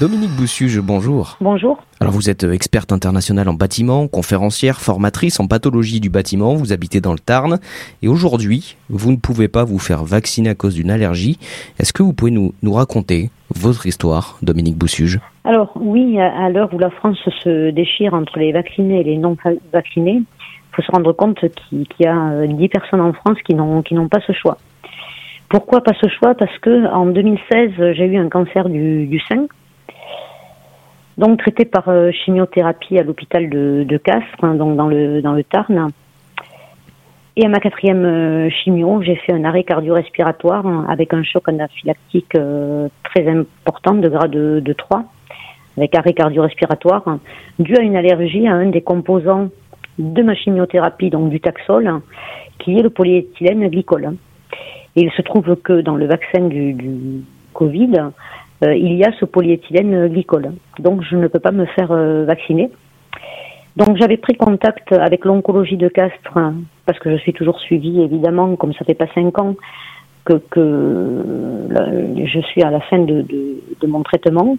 Dominique Boussuge, bonjour. Bonjour. Alors vous êtes experte internationale en bâtiment, conférencière, formatrice en pathologie du bâtiment, vous habitez dans le Tarn et aujourd'hui vous ne pouvez pas vous faire vacciner à cause d'une allergie. Est-ce que vous pouvez nous, nous raconter votre histoire, Dominique Boussuge? Alors oui, à l'heure où la France se déchire entre les vaccinés et les non vaccinés, il faut se rendre compte qu'il y a 10 personnes en France qui n'ont qui n'ont pas ce choix. Pourquoi pas ce choix? Parce que en 2016, j'ai eu un cancer du, du sein donc traité par euh, chimiothérapie à l'hôpital de, Castres, hein, donc dans le dans le Tarn. Et à ma quatrième euh, chimio, j'ai fait un arrêt cardio-respiratoire hein, avec un choc anaphylactique euh, très important de grade de, de 3, avec arrêt cardio-respiratoire, hein, dû à une allergie à un des composants de ma chimiothérapie, donc du taxol, qui est le polyéthylène glycol. Et il se trouve que dans le vaccin du Covid, euh, il y a ce polyéthylène glycol. Donc je ne peux pas me faire euh, vacciner. Donc j'avais pris contact avec l'oncologie de Castres hein, parce que je suis toujours suivie évidemment, comme ça fait pas cinq ans que, je suis à la fin de, mon traitement,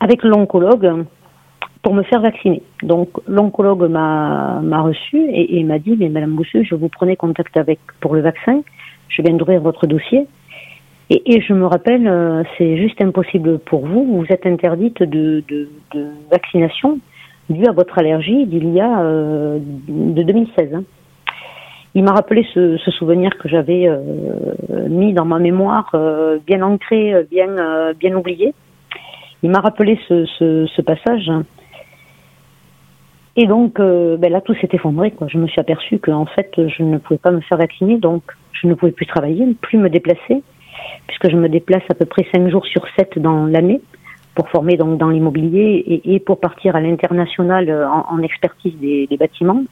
avec l'oncologue pour me faire vacciner. Donc l'oncologue m'a reçu et, m'a dit mais Madame Boussu, je vous prenais contact avec pour le vaccin, je viens d'ouvrir votre dossier et, je me rappelle, euh, c'est juste impossible pour vous. Vous êtes interdite de, de, vaccination due à votre allergie d'il y a euh, de 2016. Hein. Il m'a rappelé ce, souvenir que j'avais euh, mis dans ma mémoire, bien ancré, bien bien oublié. Il m'a rappelé ce, passage. Et donc, ben là, tout s'est effondré. Quoi. Je me suis aperçue qu'en fait, je ne pouvais pas me faire vacciner, donc je ne pouvais plus travailler, plus me déplacer puisque je me déplace à peu près 5 jours sur 7 dans l'année pour former donc dans l'immobilier et, pour partir à l'international euh, en, expertise des, bâtiments.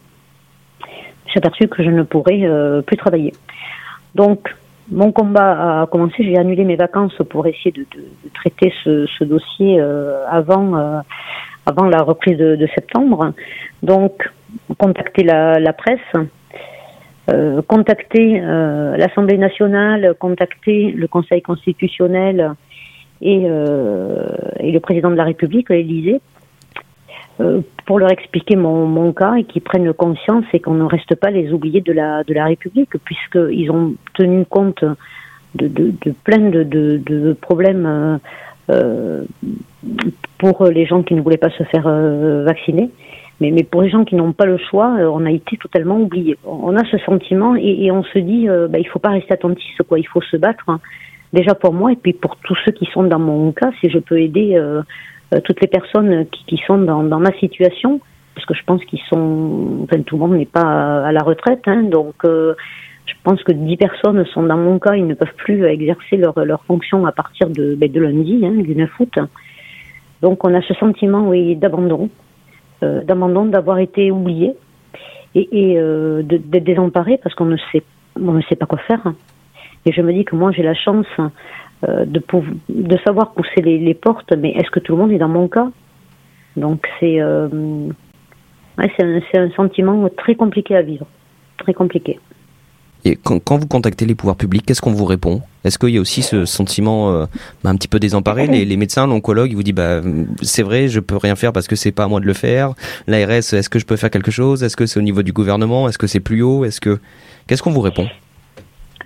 J'ai aperçu que je ne pourrais euh, plus travailler. Donc, mon combat a commencé. J'ai annulé mes vacances pour essayer de, traiter ce, dossier euh, avant, avant la reprise de, septembre. Donc, contacter la presse, euh, contacter euh, l'Assemblée nationale, contacter le Conseil constitutionnel et, euh, le président de la République, l'Élysée, pour leur expliquer mon, cas et qu'ils prennent conscience et qu'on ne reste pas les oubliés de la, République, puisqu'ils ont tenu compte de, plein de, problèmes pour les gens qui ne voulaient pas se faire vacciner. Mais, mais pour les gens qui n'ont pas le choix, euh, on a été totalement oubliés. On a ce sentiment et, on se dit, euh, bah, il faut pas rester attentif, quoi. Il faut se battre. Hein. Déjà pour moi et puis pour tous ceux qui sont dans mon cas, si je peux aider euh, euh toutes les personnes qui, qui sont dans, dans, ma situation, parce que je pense qu'ils sont, enfin tout le monde n'est pas à la retraite, hein, donc je pense que 10 personnes sont dans mon cas, ils ne peuvent plus exercer leur, leur fonction à partir de, ben, de lundi, hein, du 9 août. Donc on a ce sentiment, oui, d'abandon. Euh, d'abandon, d'avoir été oublié et, euh, d'être désemparé parce qu'on ne sait on ne sait pas quoi faire. Et je me dis que moi j'ai la chance euh, de, de savoir pousser les, les portes, mais est-ce que tout le monde est dans mon cas? Donc c'est ouais, c'est un, un sentiment très compliqué à vivre, très compliqué. Et quand, quand, vous contactez les pouvoirs publics, qu'est-ce qu'on vous répond? Est-ce qu'il y a aussi ce sentiment euh, bah, un petit peu désemparé? Les, les, médecins, l'oncologue, ils vous disent bah c'est vrai, je peux rien faire parce que c'est pas à moi de le faire. L'ARS, est-ce que je peux faire quelque chose? Est-ce que c'est au niveau du gouvernement? Est-ce que c'est plus haut? Est-ce que qu'est-ce qu'on vous répond?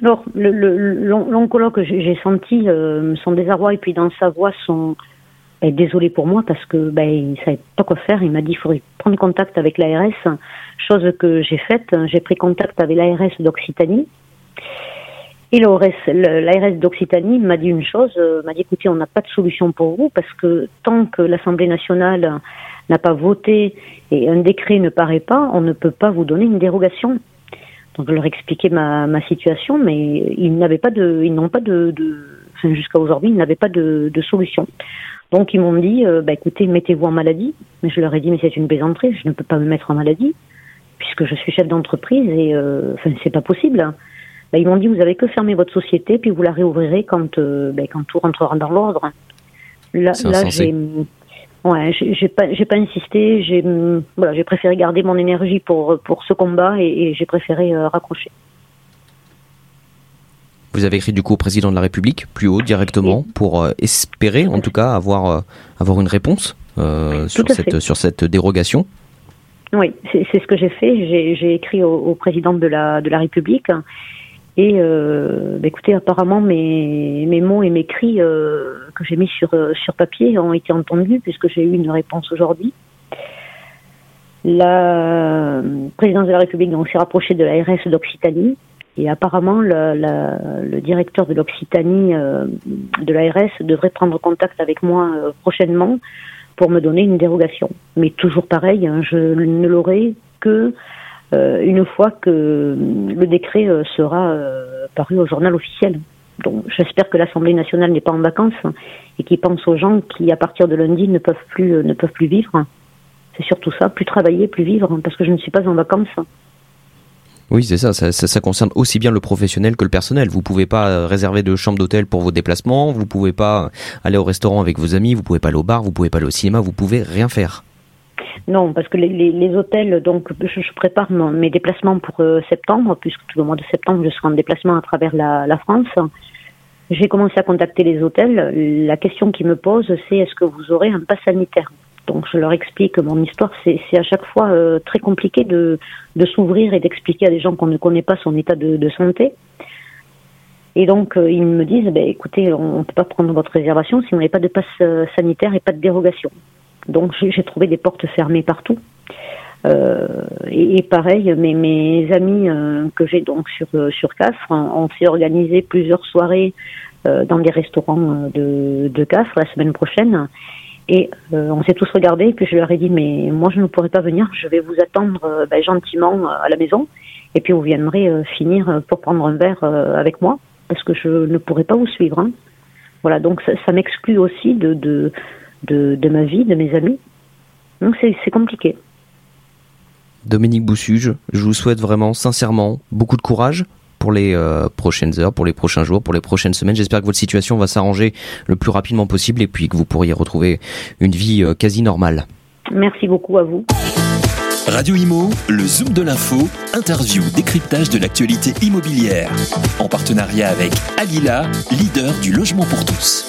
Alors l'oncologue, j'ai senti euh, son désarroi et puis dans sa voix son ben, désolé pour moi parce que ben, il savait pas quoi faire. Il m'a dit il faudrait prendre contact avec l'ARS, chose que j'ai faite. J'ai pris contact avec l'ARS d'Occitanie. Et l'ARS d'Occitanie m'a dit une chose, euh, m'a dit écoutez, on n'a pas de solution pour vous parce que tant que l'Assemblée nationale n'a pas voté et un décret ne paraît pas, on ne peut pas vous donner une dérogation. Donc je leur expliquais ma, ma situation, mais ils n'avaient pas de, ils n'ont pas de, jusqu'à aujourd'hui, ils n'avaient pas de, de solution. Donc ils m'ont dit, euh, bah, écoutez, mettez-vous en maladie. Mais je leur ai dit, mais c'est une plaisanterie, je ne peux pas me mettre en maladie, puisque je suis chef d'entreprise et euh, enfin, c'est pas possible. Bah, ils m'ont dit, vous avez que fermer votre société, puis vous la réouvrirez quand, euh, bah, quand tout rentrera dans l'ordre. Là, là j'ai Ouais, j'ai pas, insisté. J'ai, voilà, préféré garder mon énergie pour pour ce combat et, j'ai préféré raccrocher. Vous avez écrit du coup au président de la République, plus haut directement, pour espérer en tout cas avoir avoir une réponse sur cette sur cette dérogation. Oui, c'est ce que j'ai fait. J'ai écrit au, président de la, de la République. Et euh, bah, écoutez, apparemment, mes, mes mots et mes cris euh, que j'ai mis sur, sur papier ont été entendus puisque j'ai eu une réponse aujourd'hui. La présidence de la République s'est rapprochée de l'ARS d'Occitanie et apparemment le, directeur de l'Occitanie euh, de l'ARS devrait prendre contact avec moi euh, prochainement pour me donner une dérogation. Mais toujours pareil, hein, je ne l'aurai que euh, une fois que le décret sera paru au journal officiel. Donc j'espère que l'Assemblée nationale n'est pas en vacances et qui pense aux gens qui à partir de lundi ne peuvent plus ne peuvent plus vivre. C'est surtout ça, plus travailler, plus vivre, parce que je ne suis pas en vacances. Oui, c'est ça, ça, concerne aussi bien le professionnel que le personnel. Vous pouvez pas euh, réserver de chambre d'hôtel pour vos déplacements, vous pouvez pas aller au restaurant avec vos amis, vous pouvez pas aller au bar, vous pouvez pas aller au cinéma, vous pouvez rien faire. Non, parce que les, hôtels, donc je, prépare mes déplacements pour euh, septembre, puisque tout le mois de septembre je serai en déplacement à travers la, la France. J'ai commencé à contacter les hôtels. La question qui me pose, c'est est-ce que vous aurez un pass sanitaire? Donc je leur explique mon histoire. C'est à chaque fois euh, très compliqué de, de s'ouvrir et d'expliquer à des gens qu'on ne connaît pas son état de, santé. Et donc euh, ils me disent, ben, écoutez, on ne peut pas prendre votre réservation si on n'a pas de passe euh, sanitaire et pas de dérogation. Donc j'ai trouvé des portes fermées partout. Et, pareil, mes, mes amis que j'ai donc sur sur Cafre, on s'est organisé plusieurs soirées dans des restaurants de, de Cafre la semaine prochaine. Et euh, on s'est tous regardés, puis je leur ai dit, mais moi je ne pourrai pas venir, je vais vous attendre euh, ben, gentiment euh, à la maison, et puis vous viendrez finir pour prendre un verre avec moi, parce que je ne pourrai pas vous suivre. Hein. Voilà, donc ça, ça m'exclut aussi de, de, de, de, ma vie, de mes amis. Donc c'est compliqué. Dominique Boussuge, je vous souhaite vraiment sincèrement beaucoup de courage pour les euh, prochaines heures, pour les prochains jours, pour les prochaines semaines. J'espère que votre situation va s'arranger le plus rapidement possible et puis que vous pourriez retrouver une vie euh, quasi normale. Merci beaucoup à vous. Radio Imo, le Zoom de l'info, interview, décryptage de l'actualité immobilière. En partenariat avec Alila, leader du logement pour tous.